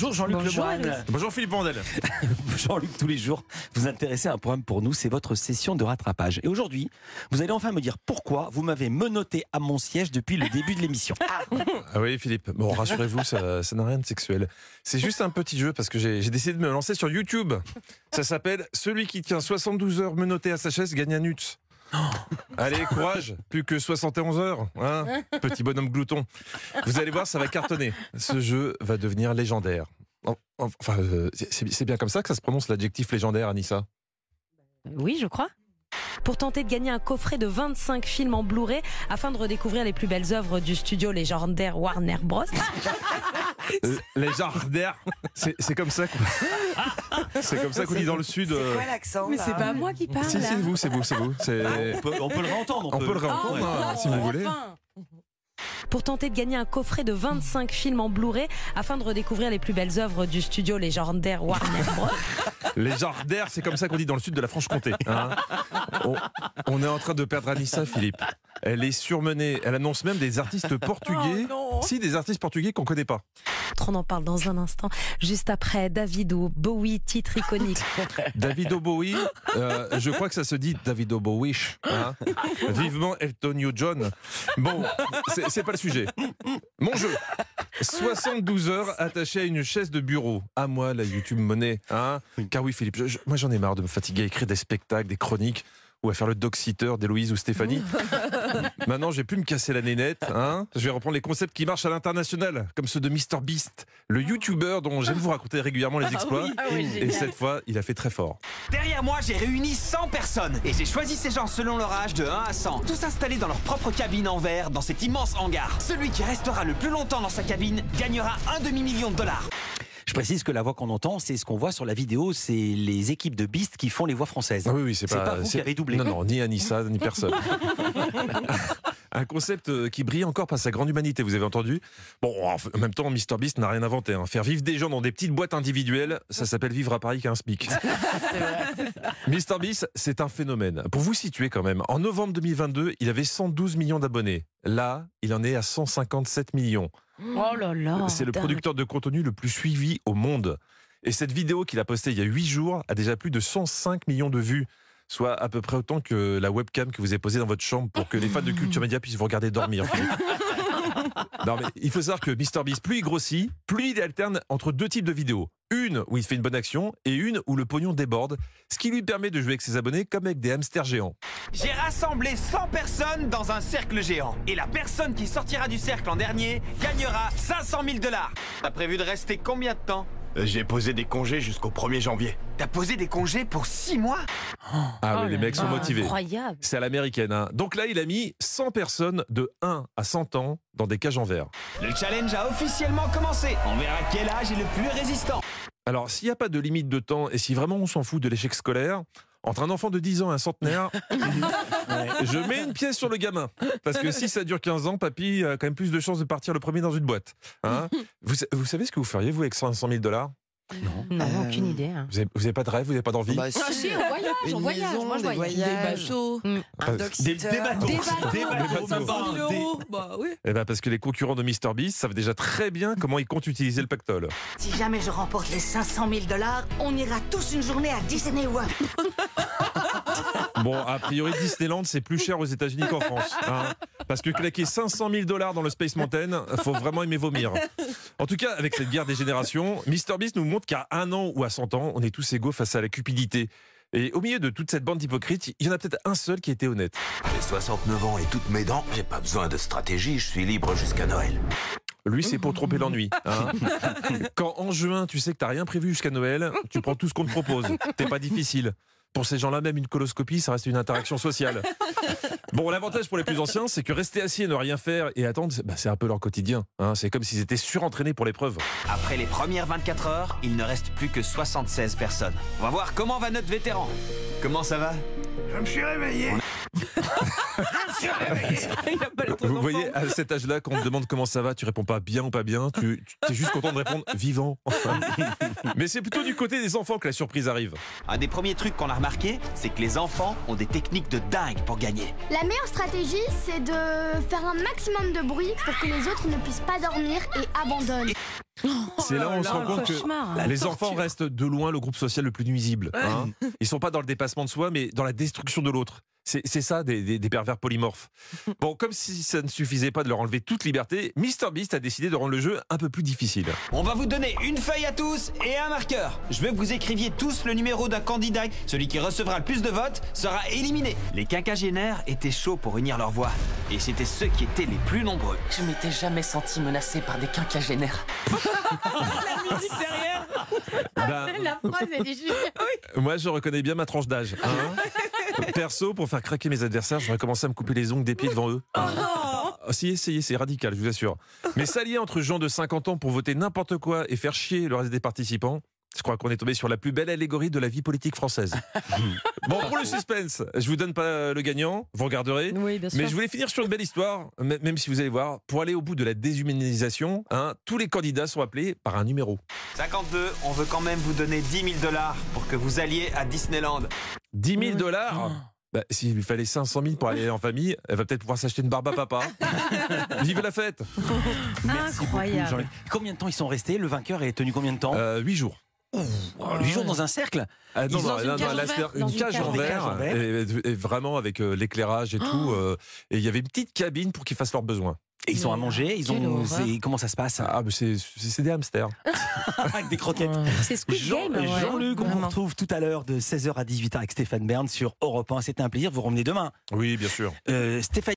Bonjour Jean-Luc. Alex. Bonjour Philippe Vandel. Jean-Luc, tous les jours, vous intéressez à un programme pour nous, c'est votre session de rattrapage. Et aujourd'hui, vous allez enfin me dire pourquoi vous m'avez menotté à mon siège depuis le début de l'émission. Ah oui Philippe, bon rassurez-vous, ça ça n'a rien de sexuel. C'est juste un petit jeu parce que j'ai j'ai décidé de me lancer sur YouTube. Ça s'appelle Celui qui tient 72 heures menotté à sa chaise gagne un nuts. Allez, courage, plus que 71 heures, hein, petit bonhomme glouton. Vous allez voir, ça va cartonner. Ce jeu va devenir légendaire. En- Enfin, euh, c'est c'est bien comme ça que ça se prononce l'adjectif légendaire, Anissa? Oui, je crois. Pour tenter de gagner un coffret de 25 films en Blu-ray afin de redécouvrir les plus belles œuvres du studio légendaire Warner Bros. Euh, légendaire, c'est c'est comme ça qu'on c'est comme ça qu'on dit dans le sud. euh, l'accent Mais c'est pas moi qui parle. Si, c'est vous, c'est vous, c'est vous. C'est- On peut, on peut le réentendre. On peut le réentendre, Oh, hein, si vous voulez. enfin. Pour tenter de gagner un coffret de 25 films en Blu-ray afin de redécouvrir les plus belles œuvres du studio légendaire Warner Bros. Légendaire, c'est comme ça qu'on dit dans le sud de la Franche-Comté. hein. on, on est en train de perdre Anissa, Philippe. Elle est surmenée. Elle annonce même des artistes portugais. si, des artistes portugais qu'on connaît pas. On en parle dans un instant. Juste après Davido, Bowie, titre iconique. David Bowie, euh, je crois que ça se dit David Bowie. hein. Vivement Elton John. Bon, c'est pas le sujet. Mon jeu. 72 heures attaché à une chaise de bureau. À moi, la YouTube monnaie. Hein Car oui, Philippe, je- je- moi j'en ai marre de me fatiguer à écrire des spectacles, des chroniques ou à faire le dog-sitter d'Héloïse ou Stéphanie. Maintenant, je vais plus me casser la nénette. Hein je vais reprendre les concepts qui marchent à l'international, comme ceux de Mr Beast, le YouTuber dont j'aime vous raconter régulièrement les exploits. Et cette fois, il a fait très fort. Derrière moi, j'ai réuni 100 personnes et j'ai choisi ces gens selon leur âge de 1 à 100, tous installés dans leur propre cabine en verre dans cet immense hangar. Celui qui restera le plus longtemps dans sa cabine gagnera un demi-million de dollars. Je précise que la voix qu'on entend, c'est ce qu'on voit sur la vidéo, c'est les équipes de Beast qui font les voix françaises. Ah oui, oui, c'est pas, pas vous qui c'est- avez doublé. Non, non, ni Anissa, ni personne. Un concept euh, qui brille encore par sa grande humanité, vous avez entendu? Bon, en même temps, Mr Beast n'a rien inventé. hein. Faire vivre des gens dans des petites boîtes individuelles, ça s'appelle vivre à Paris qu'un SMIC. Mr Beast, c'est un phénomène. Pour vous situer quand même, en novembre 2022, il avait 112 millions d'abonnés. Là, il en est à 157 millions. Oh là là. C'est le producteur de contenu le plus suivi au monde. Et cette vidéo qu'il a postée il y a 8 jours a déjà plus de 105 millions de vues, soit à peu près autant que la webcam que vous avez posée dans votre chambre pour que les fans de Culture Média puissent vous regarder dormir. Non mais il faut savoir que MrBeast, plus il grossit, plus il alterne entre deux types de vidéos. Une où il fait une bonne action et une où le pognon déborde, ce qui lui permet de jouer avec ses abonnés comme avec des hamsters géants. J'ai rassemblé 100 personnes dans un cercle géant. Et la personne qui sortira du cercle en dernier gagnera 500 000 dollars. T'as prévu de rester combien de temps? J'ai posé des congés jusqu'au 1er janvier. T'as posé des congés pour 6 mois Ah Oh oui, les là mecs sont motivés. Incroyable. C'est à l'américaine. hein. Donc là, il a mis 100 personnes de 1 à 100 ans dans des cages en verre. Le challenge a officiellement commencé. On verra quel âge est le plus résistant. Alors, s'il n'y a pas de limite de temps et si vraiment on s'en fout de l'échec scolaire, entre un enfant de 10 ans et un centenaire, je mets une pièce sur le gamin. Parce que si ça dure 15 ans, papy a quand même plus de chances de partir le premier dans une boîte. Hein vous savez ce que vous feriez, vous, avec 500 000 dollars? Non, Euh, aucune idée. hein. Vous n'avez pas de rêve, vous n'avez pas d'envie Bah, Ah si, on voyage, Une on voyage. maison, Moi, je des voyage. voyages. Des bateaux. un Parce- Des, des bateaux. Des bateaux. Des bateaux, bateaux. 500 000 des- euros. Bah oui. Eh ben parce que les concurrents de MrBeast savent déjà très bien comment ils comptent utiliser le pactole. Si jamais je remporte les 500 000 dollars, on ira tous une journée à Disney World. Bon, a priori, Disneyland, c'est plus cher aux États-Unis qu'en France. hein. parce que claquer 500 000 dollars dans le Space Mountain, faut vraiment aimer vomir. En tout cas, avec cette guerre des générations, MrBeast nous montre qu'à un an ou à 100 ans, on est tous égaux face à la cupidité. Et au milieu de toute cette bande d'hypocrites, il y en a peut-être un seul qui était honnête. J'ai 69 ans et toutes mes dents, j'ai pas besoin de stratégie, je suis libre jusqu'à Noël. Lui, c'est pour tromper l'ennui. hein. Quand en juin, tu sais que t'as rien prévu jusqu'à Noël, tu prends tout ce qu'on te propose. T'es pas difficile. Pour ces gens-là, même une coloscopie, ça reste une interaction sociale. Bon, l'avantage pour les plus anciens, c'est que rester assis et ne rien faire et attendre, c'est bah, c'est un peu leur quotidien. hein. C'est comme s'ils étaient surentraînés pour l'épreuve. Après les premières 24 heures, il ne reste plus que 76 personnes. On va voir comment va notre vétéran. Comment ça va? Je me suis réveillé. Vous voyez, à cet âge-là, quand on te demande comment ça va, tu réponds pas bien ou pas bien, tu, tu es juste content de répondre vivant. Mais c'est plutôt du côté des enfants que la surprise arrive. Un des premiers trucs qu'on a remarqué, c'est que les enfants ont des techniques de dingue pour gagner. La meilleure stratégie, c'est de faire un maximum de bruit pour que les autres ne puissent pas dormir et abandonnent. C'est là où on se rend Oh, compte que cauchemar. les enfants restent de loin le groupe social le plus nuisible. Hein Ils sont pas dans le dépassement de soi, mais dans la destruction de l'autre. C'est ça des, des- des pervers polymorphes. Bon, comme si ça ne suffisait pas de leur enlever toute liberté, MrBeast a décidé de rendre le jeu un peu plus difficile. On va vous donner une feuille à tous et un marqueur. Je veux que vous écriviez tous le numéro d'un candidat. Celui qui recevra le plus de votes sera éliminé. Les quinquagénaires étaient chauds pour unir leurs voix. Et c'était ceux qui étaient les plus nombreux. Je m'étais jamais senti menacé par des quinquagénaires. Ben, La phrase, elle est juste. moi, je reconnais bien ma tranche d'âge. hein. Perso, pour faire craquer mes adversaires, j'aurais commencé à me couper les ongles des pieds devant eux. Ah, si, essayez, c'est radical, je vous assure. Mais s'allier entre gens de 50 ans pour voter n'importe quoi et faire chier le reste des participants, je crois qu'on est tombé sur la plus belle allégorie de la vie politique française. bon, pour le suspense, je vous donne pas le gagnant, vous regarderez. Oui, bien sûr. Mais je voulais finir sur une belle histoire, même si vous allez voir, pour aller au bout de la déshumanisation, hein, tous les candidats sont appelés par un numéro. 52, on veut quand même vous donner 10 000 dollars pour que vous alliez à Disneyland. 10 000 dollars bah, S'il lui fallait 500 000 pour aller en famille, elle va peut-être pouvoir s'acheter une barbe à papa. Vive la fête Merci Incroyable. Combien de temps ils sont restés Le vainqueur est tenu combien de temps euh, 8 jours. Huit jours dans un cercle Ah, non, non, dans une non, cage une une cage en verre. et, et vraiment avec euh, l'éclairage et tout. euh, et il y avait une petite cabine pour qu'ils fassent leurs besoins. Et ils sont à manger ils ont, Comment ça se passe Ah, c'est des hamsters. Avec des croquettes. C'est Squid Jean- Game. ouais. Jean-Luc, on vous retrouve tout à l'heure de 16h à 18h avec Stéphane Bern sur Europe 1. C'était un plaisir, vous revenez demain. Oui, bien sûr. Euh, Stéphane